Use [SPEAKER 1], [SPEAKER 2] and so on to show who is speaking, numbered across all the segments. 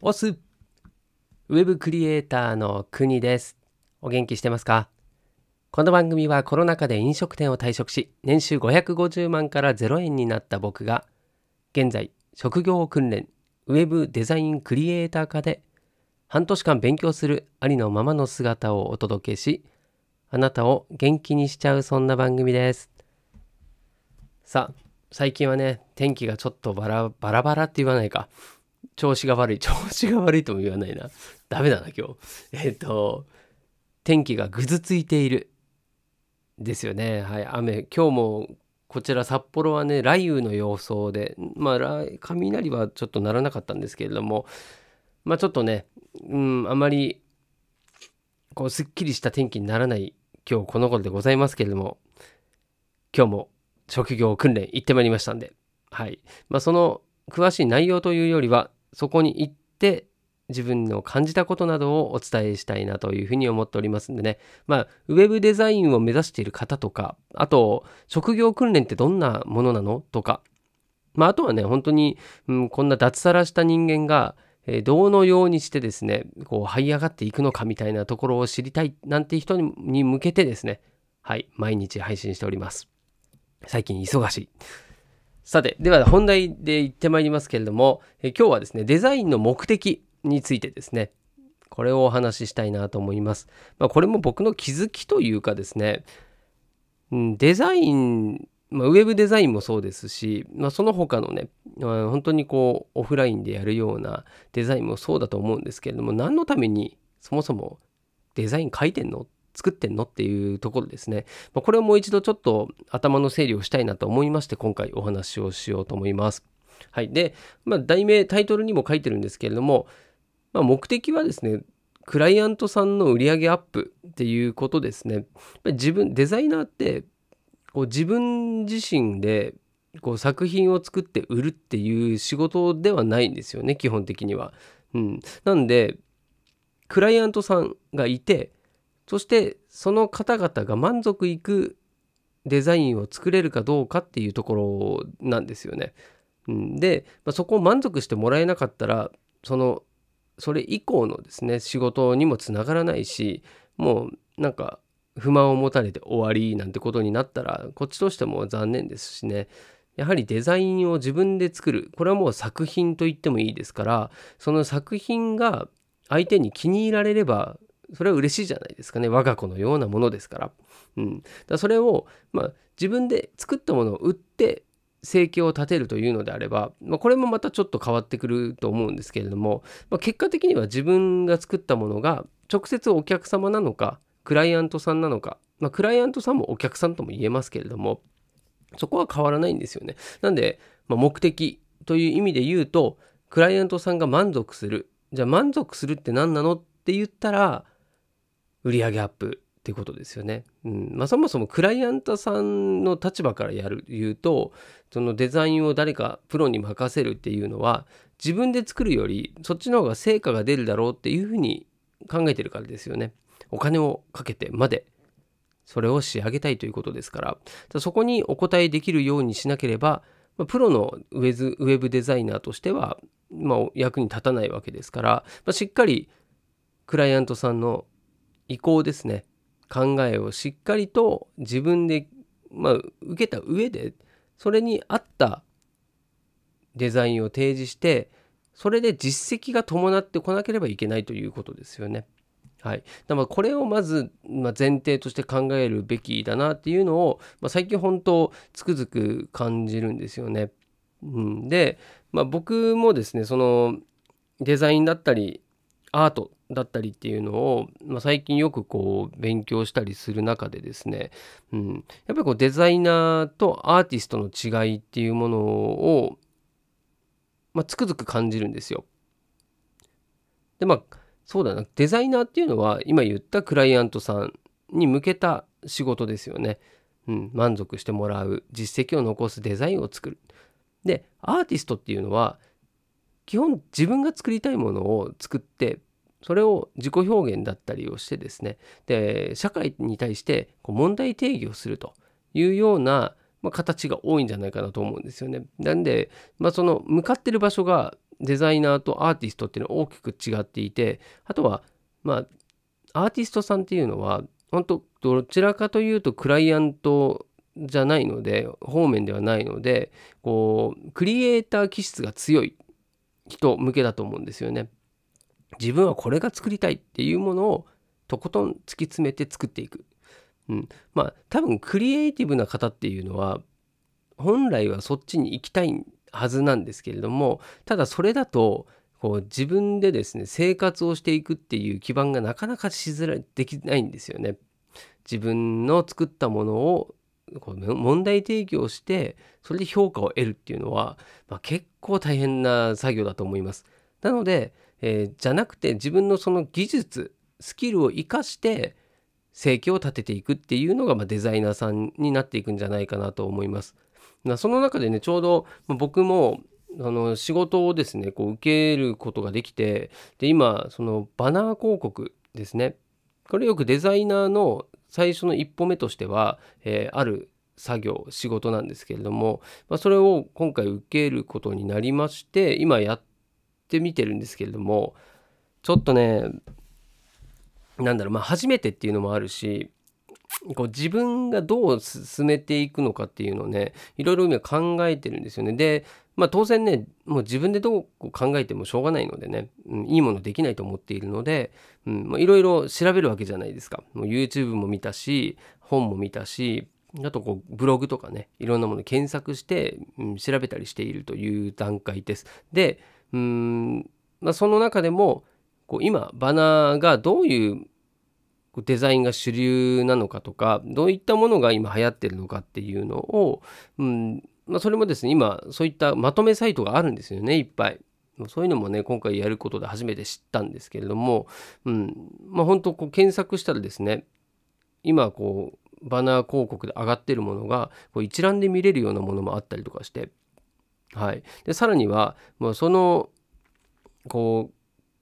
[SPEAKER 1] オスウェブクリエイターの国です。お元気してますか？この番組はコロナ禍で飲食店を退職し、年収550万から0円になった僕が、現在、職業訓練、ウェブデザインクリエイター科で、半年間勉強するありのままの姿をお届けし、あなたを元気にしちゃうそんな番組です。さあ、最近はね、天気がちょっとバラバラバラって言わないか。調子が悪い。調子が悪いとも言わないな。ダメだな、今日。えっ、と、天気がぐずついている。ですよね。はい。雨。今日もこちら札幌はね、雷雨の様相で、まあ、雷はちょっと鳴らなかったんですけれども、まあちょっとね、うん、あまり、こう、すっきりした天気にならない今日この頃でございますけれども、今日も職業訓練行ってまいりましたんで、はい。まあその詳しい内容というよりは、そこに行って自分の感じたことなどをお伝えしたいなというふうに思っておりますんでね。まあ、ウェブデザインを目指している方とか、あと、職業訓練ってどんなものなのとか、まあ、あとはね、本当に、うん、こんな脱サラした人間が、えー、どのようにしてですね、こう、這い上がっていくのかみたいなところを知りたいなんて人に向けてですね、はい、毎日配信しております。最近忙しい。さて、では本題で言ってまいりますけれども、え今日はですね、デザインの目的についてですね、これをお話ししたいなと思います。まあ、これも僕の気づきというかですね、うん、デザイン、まあ、ウェブデザインもそうですし、まあ、その他のね、本当にこうオフラインでやるようなデザインもそうだと思うんですけれども、何のためにそもそもデザイン書いてんの作ってんの？っていうところですね。まあ、これをもう一度ちょっと頭の整理をしたいなと思いまして、今回お話をしようと思います。はい。で、まあ、題名、タイトルにも書いてるんですけれども、まあ、目的はですね、クライアントさんの売上アップっていうことですね。自分、デザイナーって、こう自分自身でこう作品を作って売るっていう仕事ではないんですよね、基本的には。うん。なんで、クライアントさんがいて、そしてその方々が満足いくデザインを作れるかどうかっていうところなんですよね。うん、で、まあ、そこを満足してもらえなかったらそのそれ以降のですね仕事にもつながらないしもうなんか不満を持たれて終わりなんてことになったらこっちとしても残念ですしね。やはりデザインを自分で作る。これはもう作品と言ってもいいですからその作品が相手に気に入られればそれは嬉しいじゃないですかね。我が子のようなものですから,、うん、だそれを、まあ、自分で作ったものを売って生計を立てるというのであれば、まあ、これもまたちょっと変わってくると思うんですけれども、まあ、結果的には自分が作ったものが直接お客様なのかクライアントさんなのか、まあ、クライアントさんもお客さんとも言えますけれどもそこは変わらないんですよね。なんで、まあ、目的という意味で言うとクライアントさんが満足する。じゃあ満足するって何なの？って言ったら売上アップってことですよね。うんまあ、そもそもクライアントさんの立場からやる言うとそのデザインを誰かプロに任せるっていうのは自分で作るよりそっちの方が成果が出るだろうっていうふうに考えてるからですよね。お金をかけてまでそれを仕上げたいということですからそこにお答えできるようにしなければプロのウェブデザイナーとしては、まあ、役に立たないわけですから、まあ、しっかりクライアントさんの意向ですね考えをしっかりと自分で、まあ、受けた上でそれに合ったデザインを提示してそれで実績が伴ってこなければいけないということですよね。はい、だからこれをまず、前提として考えるべきだなっていうのを、まあ、最近本当つくづく感じるんですよね。うん、で、まあ、僕もですねそのデザインだったりアートだったりっていうのを、まあ、最近よくこう勉強したりする中でですね、うん、やっぱりこうデザイナーとアーティストの違いっていうものを、まあ、つくづく感じるんですよ。でまあそうだなデザイナーっていうのは今言ったクライアントさんに向けた仕事ですよね。うん、満足してもらう実績を残すデザインを作る。でアーティストっていうのは基本自分が作りたいものを作ってそれを自己表現だったりをしてですねで社会に対してこう問題定義をするというような、まあ、形が多いんじゃないかなと思うんですよね。なんで、まあ、その向かってる場所がデザイナーとアーティストっていうのは大きく違っていてあとはまあアーティストさんっていうのは本当どちらかというとクライアントじゃないので方面ではないのでこうクリエイター気質が強い人向けだと思うんですよね。自分はこれが作りたいっていうものをとことん突き詰めて作っていく。うん、まあ多分クリエイティブな方っていうのは本来はそっちに行きたいはずなんですけれどもただそれだとこう自分でですね生活をしていくっていう基盤がなかなかしづらいできないんですよね。自分の作ったものをこう問題提起をしてそれで評価を得るっていうのは、まあ、結構大変な作業だと思います。なので、えー、じゃなくて自分のその技術スキルを生かして生計を立てていくっていうのが、まあ、デザイナーさんになっていくんじゃないかなと思います。その中でねちょうど僕もあの仕事をですねこう受けることができてで今そのバナー広告ですねこれよくデザイナーの最初の一歩目としては、えー、ある作業仕事なんですけれども、まあ、それを今回受けることになりまして今やっってみてるんですけれどもちょっとねなんだろうまあ初めてっていうのもあるしこう自分がどう進めていくのかっていうのをねいろいろ今考えてるんですよね。でまあ当然ねもう自分でどう考えてもしょうがないのでね、うん、いいものできないと思っているのでいろいろ調べるわけじゃないですか。もう YouTube も見たし本も見たしあとこうブログとかねいろんなもの検索して、うん、調べたりしているという段階です。でうん、まあ、その中でもこう今バナーがどういうデザインが主流なのかとかどういったものが今流行ってるのかっていうのを、うん。まあ、それもですね今そういったまとめサイトがあるんですよねいっぱい。そういうのもね今回やることで初めて知ったんですけれども、うん。まあ、本当こう検索したらですね今こうバナー広告で上がってるものがこう一覧で見れるようなものもあったりとかして、はい、でさらにはもうそのこう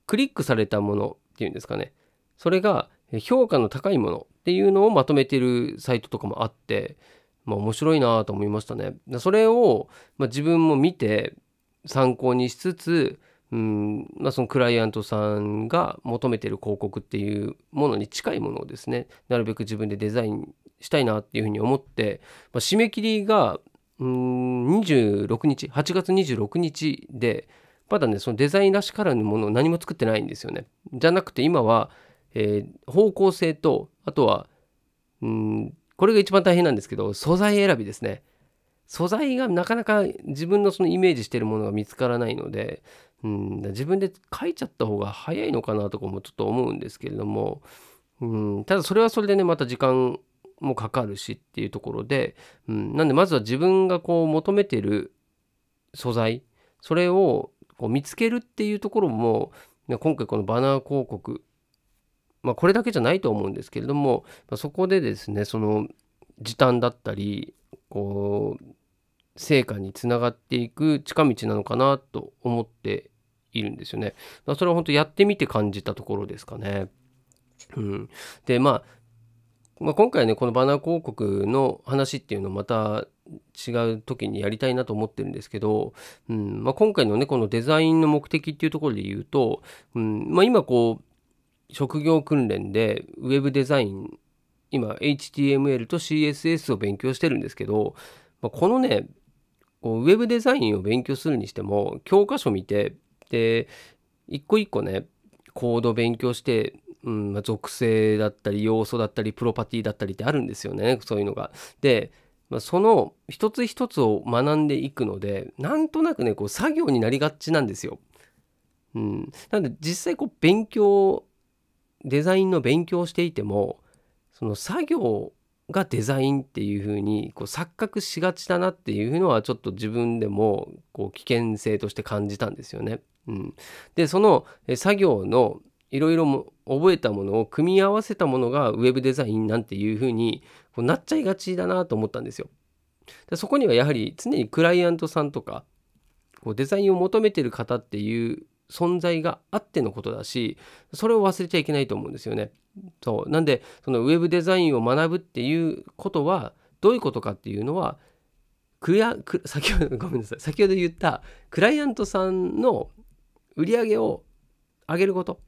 [SPEAKER 1] クリックされたものっていうんですかねそれが評価の高いものっていうのをまとめてるサイトとかもあって、まあ、面白いなと思いましたね。それを、まあ、自分も見て参考にしつつ、うんまあ、そのクライアントさんが求めてる広告っていうものに近いものをですねなるべく自分でデザインしたいなっていうふうに思って、まあ、締め切りがうん26日8月26日でまだねそのデザインらしからぬものを何も作ってないんですよね。じゃなくて今はえー、方向性とあとはうんこれが一番大変なんですけど素材選びですね素材がなかなか自分のそのイメージしてるものが見つからないのでうん自分で書いちゃった方が早いのかなとかもちょっと思うんですけれどもうんただそれはそれでねまた時間もかかるしっていうところで、うん、なんでまずは自分がこう求めてる素材それをこう見つけるっていうところも今回このバナー広告まあ、これだけじゃないと思うんですけれども、まあ、そこでですねその時短だったりこう成果につながっていく近道なのかなと思っているんですよね。まあ、それは本当やってみて感じたところですかね。うん、で、まあ、まあ今回ねこのバナー広告の話っていうのをまた違う時にやりたいなと思ってるんですけど、うんまあ、今回のねこのデザインの目的っていうところで言うと、うんまあ、今こう職業訓練でウェブデザイン今 HTML と CSS を勉強してるんですけど、まあ、このねこうウェブデザインを勉強するにしても教科書見てで一個一個ねコード勉強して、うん、属性だったり要素だったりプロパティだったりってあるんですよねそういうのが。で、ま、その一つ一つを学んでいくのでなんとなくねこう作業になりがちなんですよ。うん、なので実際こう勉強デザインの勉強をしていてもその作業がデザインっていう風にこう錯覚しがちだなっていうのはちょっと自分でもこう危険性として感じたんですよね。うん、でその作業のいろいろ覚えたものを組み合わせたものがウェブデザインなんていう風にこうなっちゃいがちだなと思ったんですよ。でそこにはやはり常にクライアントさんとかこうデザインを求めてる方っていう存在があってのことだしそれを忘れちゃいけないと思うんですよね。そうなんでそのウェブデザインを学ぶっていうことはどういうことかっていうのはクリア先ほどごめんなさい先ほど言ったクライアントさんの売り上げを上げること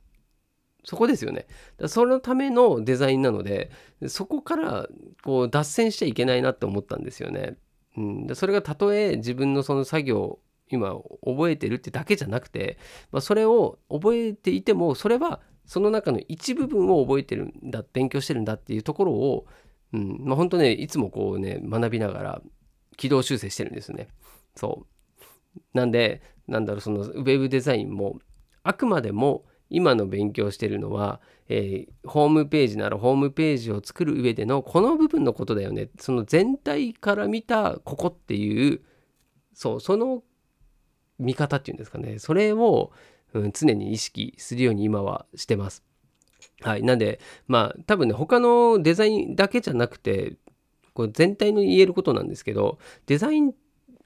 [SPEAKER 1] そこですよね。そのためのデザインなのでそこからこう脱線しちゃいけないなって思ったんですよね。うん、でそれがたとえ自分のその作業今覚えてるってだけじゃなくて、まあ、それを覚えていてもそれはその中の一部分を覚えてるんだ勉強してるんだっていうところを、うんまあ、本当ねいつもこうね学びながら軌道修正してるんですね。そうなんでなんだろうそのウェブデザインもあくまでも今の勉強してるのは、えー、ホームページならホームページを作る上でのこの部分のことだよね。その全体から見たここっていうそうその見方っていうんですかね。それを、うん、常に意識するように今はしてます。はい、なんでまあ多分ね他のデザインだけじゃなくてこう全体の言えることなんですけどデザイン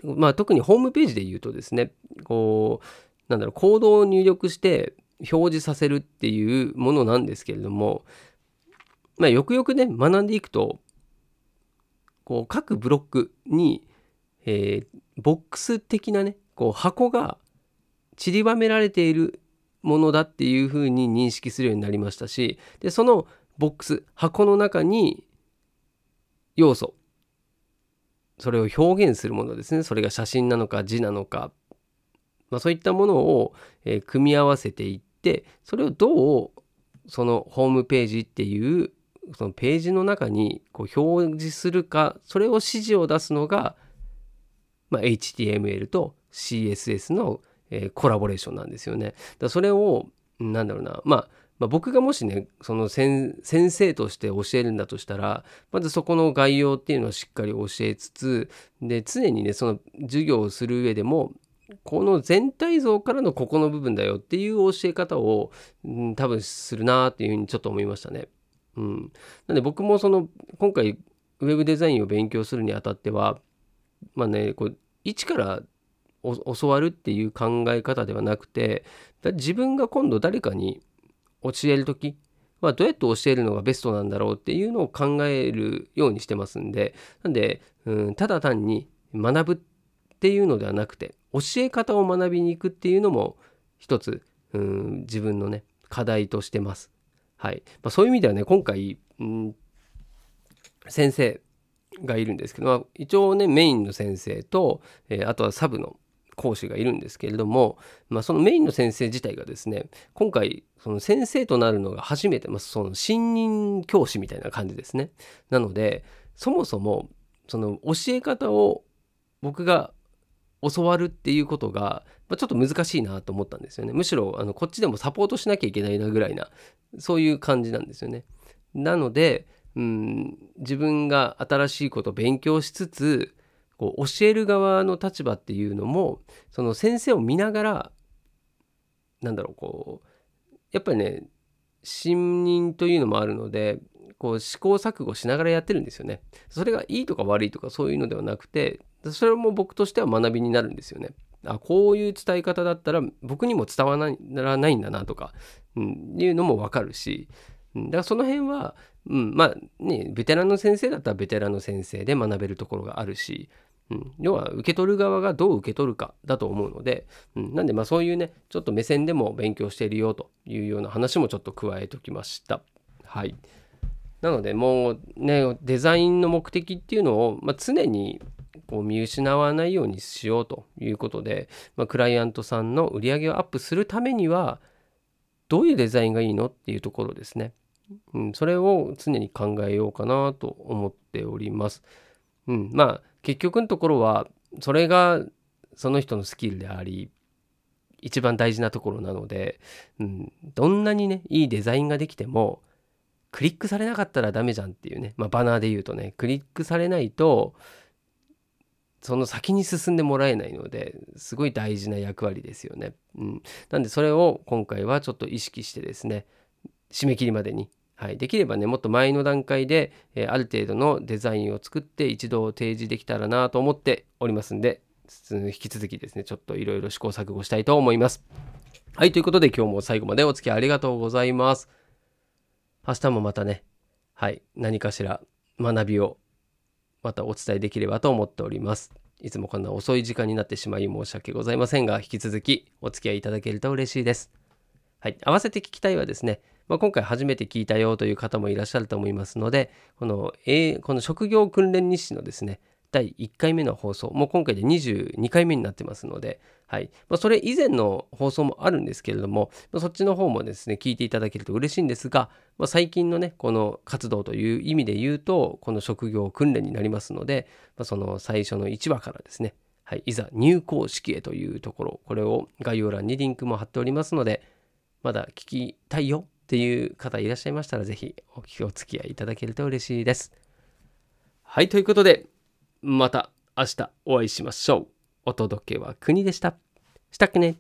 [SPEAKER 1] まあ特にホームページで言うとですねこうなんだろうコードを入力して表示させるっていうものなんですけれども、まあ、よくよくね学んでいくとこう各ブロックに、えー、ボックス的なねこう箱が散りばめられているものだっていうふうに認識するようになりましたしでそのボックス箱の中に要素それを表現するものですね。それが写真なのか字なのか、まあ、そういったものを、えー、組み合わせていってそれをどうそのホームページっていうそのページの中にこう表示するかそれを指示を出すのが、まあ、HTML と CSS の、えー、コラボレーションなんですよね。だそれをなんだろうな、まあ、まあ、僕がもしねその先生として教えるんだとしたらまずそこの概要っていうのをしっかり教えつつで常にねその授業をする上でもこの全体像からのここの部分だよっていう教え方を、うん、多分するなっていうふうにちょっと思いましたね。うん、なんで僕もその今回ウェブデザインを勉強するにあたってはまあねこう一から教わるっていう考え方ではなくて自分が今度誰かに教える時はどうやって教えるのがベストなんだろうっていうのを考えるようにしてますんでなんで、うん、ただ単に学ぶっていうのではなくて教え方を学びに行くっていうのも一つ、うん、自分のね課題としてます。はいまあ、そういう意味ではね今回、うん、先生がいるんですけど、まあ、一応ねメインの先生と、えー、あとはサブの講師がいるんですけれども、まあ、そのメインの先生自体がですね今回その先生となるのが初めて、まあ、その新任教師みたいな感じですね。なのでそもそもその教え方を僕が教わるっていうことが、まあ、ちょっと難しいなと思ったんですよね。むしろあのこっちでもサポートしなきゃいけないなぐらいなそういう感じなんですよね。なので、うん、自分が新しいことを勉強しつつこう教える側の立場っていうのもその先生を見ながらなんだろうこうやっぱりね新任というのもあるのでこう試行錯誤しながらやってるんですよね。それがいいとか悪いとかそういうのではなくてそれも僕としては学びになるんですよね。あこういう伝え方だったら僕にも伝わらないんだなとか、うん、いうのも分かるし、うん、だからその辺は、うん、まあねベテランの先生だったらベテランの先生で学べるところがあるし、うん、要は受け取る側がどう受け取るかだと思うので、うん、なんでまあそういうねちょっと目線でも勉強しているよというような話もちょっと加えておきました。はい、なのでもうねデザインの目的っていうのを、まあ、常にこう見失わないようにしようということで、まあ、クライアントさんの売り上げをアップするためにはどういうデザインがいいのっていうところですね。うん、それを常に考えようかなと思っております。うん、まあ結局のところはそれがその人のスキルであり一番大事なところなので、うん、どんなにねいいデザインができてもクリックされなかったらダメじゃんっていうね、まあ、バナーで言うとねクリックされないとその先に進んでもらえないのですごい大事な役割ですよね。うん、なんでそれを今回はちょっと意識してですね締め切りまでにはい、できればねもっと前の段階で、えー、ある程度のデザインを作って一度提示できたらなと思っておりますんで引き続きですねちょっといろいろ試行錯誤したいと思います。はいということで今日も最後までお付き合いありがとうございます。明日もまたねはい何かしら学びをまたお伝えできればと思っております。いつもこんな遅い時間になってしまい申し訳ございませんが、引き続きお付き合いいただけると嬉しいです。はい。合わせて聞きたいはですね、まあ、今回初めて聞いたよという方もいらっしゃると思いますので、この、A、この職業訓練日誌のですね、第1回目の放送、もう今回で22回目になってますので、はいまあ、それ以前の放送もあるんですけれども、まあ、そっちの方もですね、聞いていただけると嬉しいんですが、まあ、最近のね、この活動という意味で言うと、この職業訓練になりますので、まあ、その最初の1話からですね、はい、いざ入校式へというところ、これを概要欄にリンクも貼っておりますので、まだ聞きたいよっていう方いらっしゃいましたら、ぜひお気お付き合いいただけると嬉しいです。はい、ということで、また明日お会いしましょう。お届けは国でした。したくね